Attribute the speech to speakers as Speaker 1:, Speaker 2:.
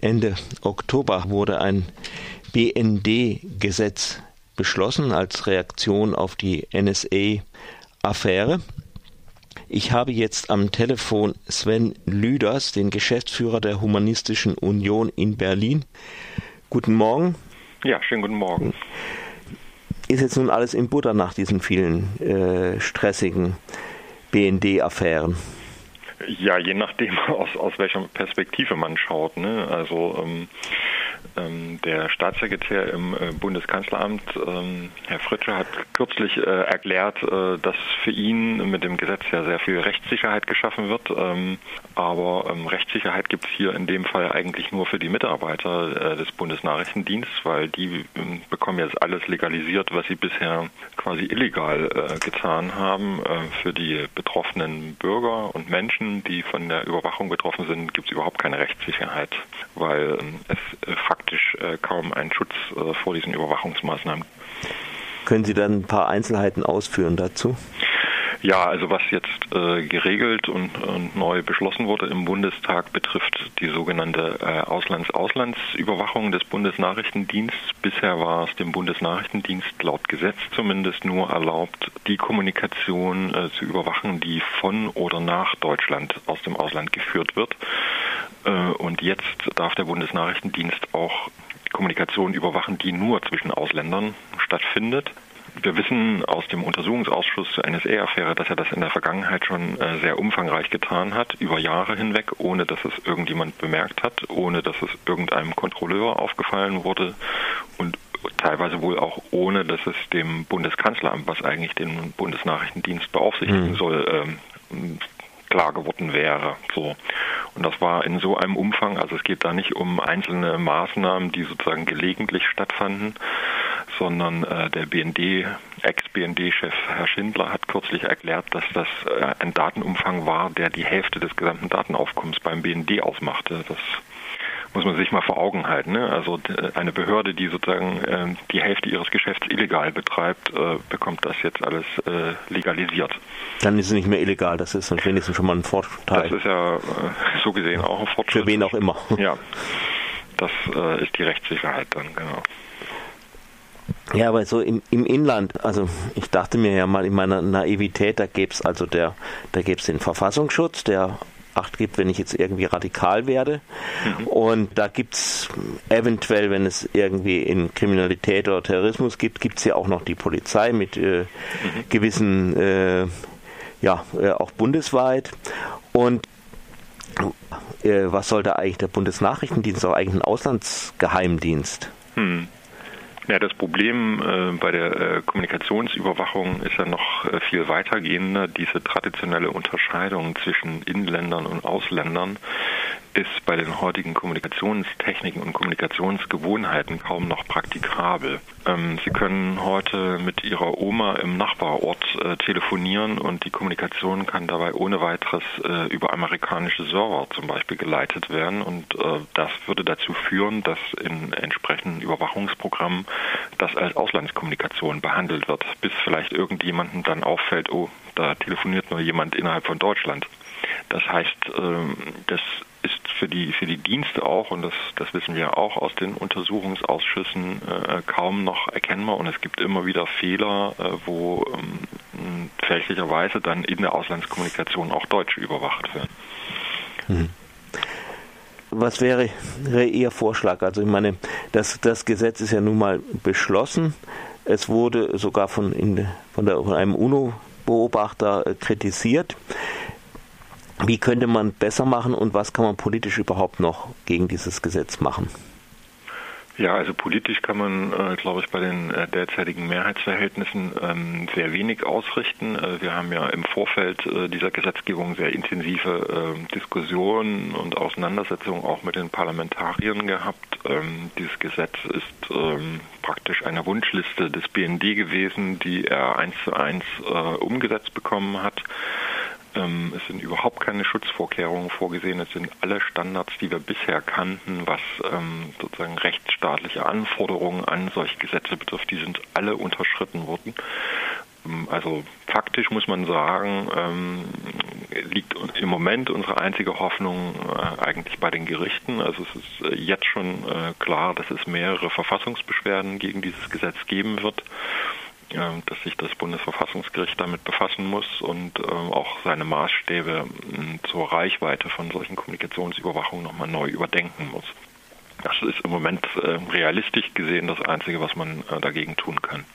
Speaker 1: Ende Oktober wurde ein BND-Gesetz beschlossen als Reaktion auf die NSA-Affäre. Ich habe jetzt am Telefon Sven Lüders, den Geschäftsführer der Humanistischen Union in Berlin. Guten Morgen.
Speaker 2: Ja, schönen guten Morgen.
Speaker 1: Ist jetzt nun alles in Butter nach diesen vielen äh, stressigen BND-Affären?
Speaker 2: Ja, je nachdem, aus, aus welcher Perspektive man schaut. Ne? Also ähm, ähm, der Staatssekretär im äh, Bundeskanzleramt, ähm, Herr Fritsche, hat kürzlich äh, erklärt, äh, dass für ihn mit dem Gesetz ja sehr viel Rechtssicherheit geschaffen wird. Ähm, aber ähm, Rechtssicherheit gibt es hier in dem Fall eigentlich nur für die Mitarbeiter äh, des Bundesnachrichtendienstes, weil die ähm, bekommen jetzt alles legalisiert, was sie bisher quasi illegal äh, getan haben. Äh, für die betroffenen Bürger und Menschen, die von der Überwachung betroffen sind, gibt es überhaupt keine Rechtssicherheit, weil ähm, es faktisch kaum einen Schutz vor diesen Überwachungsmaßnahmen.
Speaker 1: Können Sie dann ein paar Einzelheiten ausführen dazu?
Speaker 2: Ja, also was jetzt äh, geregelt und, und, neu beschlossen wurde im Bundestag, betrifft die sogenannte äh, Auslands-Auslandsüberwachung des Bundesnachrichtendienstes. Bisher war es dem Bundesnachrichtendienst laut Gesetz zumindest nur erlaubt, die Kommunikation äh, zu überwachen, die von oder nach Deutschland aus dem Ausland geführt wird. Äh, und jetzt darf der Bundesnachrichtendienst auch Kommunikation überwachen, die nur zwischen Ausländern stattfindet. Wir wissen aus dem Untersuchungsausschuss zur NSA-Affäre, dass er das in der Vergangenheit schon äh, sehr umfangreich getan hat, über Jahre hinweg, ohne dass es irgendjemand bemerkt hat, ohne dass es irgendeinem Kontrolleur aufgefallen wurde und teilweise wohl auch ohne, dass es dem Bundeskanzleramt, was eigentlich den Bundesnachrichtendienst beaufsichtigen mhm. soll, ähm, klar geworden wäre. So. Und das war in so einem Umfang, also es geht da nicht um einzelne Maßnahmen, die sozusagen gelegentlich stattfanden, sondern äh, der BND, Ex-BND-Chef Herr Schindler hat kürzlich erklärt, dass das äh, ein Datenumfang war, der die Hälfte des gesamten Datenaufkommens beim BND ausmachte. Das muss man sich mal vor Augen halten. Ne? Also eine Behörde, die sozusagen äh, die Hälfte ihres Geschäfts illegal betreibt, äh, bekommt das jetzt alles äh, legalisiert.
Speaker 1: Dann ist es nicht mehr illegal, das ist wenigstens schon mal ein Vorteil.
Speaker 2: Das ist ja äh, so gesehen auch ein Fortschritt.
Speaker 1: Für wen auch immer.
Speaker 2: Ja, das äh, ist die Rechtssicherheit dann, genau.
Speaker 1: Ja, aber so im, im Inland, also ich dachte mir ja mal in meiner Naivität, da gäbe es also der, da gäbe es den Verfassungsschutz, der Acht gibt, wenn ich jetzt irgendwie radikal werde. Mhm. Und da gibt es eventuell, wenn es irgendwie in Kriminalität oder Terrorismus gibt, gibt es ja auch noch die Polizei mit äh, mhm. gewissen, äh, ja, äh, auch bundesweit. Und äh, was soll da eigentlich der Bundesnachrichtendienst, auch eigentlich ein Auslandsgeheimdienst?
Speaker 2: Mhm. Ja, das Problem äh, bei der äh, Kommunikationsüberwachung ist ja noch äh, viel weitergehender. Diese traditionelle Unterscheidung zwischen Inländern und Ausländern ist bei den heutigen Kommunikationstechniken und Kommunikationsgewohnheiten kaum noch praktikabel. Ähm, Sie können heute mit Ihrer Oma im Nachbarort äh, telefonieren und die Kommunikation kann dabei ohne weiteres äh, über amerikanische Server zum Beispiel geleitet werden und äh, das würde dazu führen, dass in entsprechenden Überwachungsprogrammen das als Auslandskommunikation behandelt wird, bis vielleicht irgendjemandem dann auffällt, oh, da telefoniert nur jemand innerhalb von Deutschland. Das heißt, ähm, das für die, für die Dienste auch, und das, das wissen wir auch aus den Untersuchungsausschüssen, äh, kaum noch erkennbar. Und es gibt immer wieder Fehler, äh, wo ähm, fälschlicherweise dann in der Auslandskommunikation auch Deutsche überwacht werden.
Speaker 1: Mhm. Was wäre, wäre Ihr Vorschlag? Also ich meine, das, das Gesetz ist ja nun mal beschlossen. Es wurde sogar von, in, von, der, von einem UNO-Beobachter äh, kritisiert. Wie könnte man besser machen und was kann man politisch überhaupt noch gegen dieses Gesetz machen?
Speaker 2: Ja, also politisch kann man, äh, glaube ich, bei den äh, derzeitigen Mehrheitsverhältnissen ähm, sehr wenig ausrichten. Äh, wir haben ja im Vorfeld äh, dieser Gesetzgebung sehr intensive ähm, Diskussionen und Auseinandersetzungen auch mit den Parlamentariern gehabt. Ähm, dieses Gesetz ist ähm, praktisch eine Wunschliste des BND gewesen, die er eins zu eins äh, umgesetzt bekommen hat. Ähm, es sind überhaupt keine Schutzvorkehrungen vorgesehen. Es sind alle Standards, die wir bisher kannten, was ähm, sozusagen rechtsstaatliche Anforderungen an solche Gesetze betrifft, die sind alle unterschritten worden. Ähm, also faktisch muss man sagen, liegt im Moment unsere einzige Hoffnung äh, eigentlich bei den Gerichten. Also es ist äh, jetzt schon äh, klar, dass es mehrere Verfassungsbeschwerden gegen dieses Gesetz geben wird dass sich das Bundesverfassungsgericht damit befassen muss und ähm, auch seine Maßstäbe zur Reichweite von solchen Kommunikationsüberwachungen nochmal neu überdenken muss. Das ist im Moment realistisch gesehen das Einzige, was man dagegen tun kann.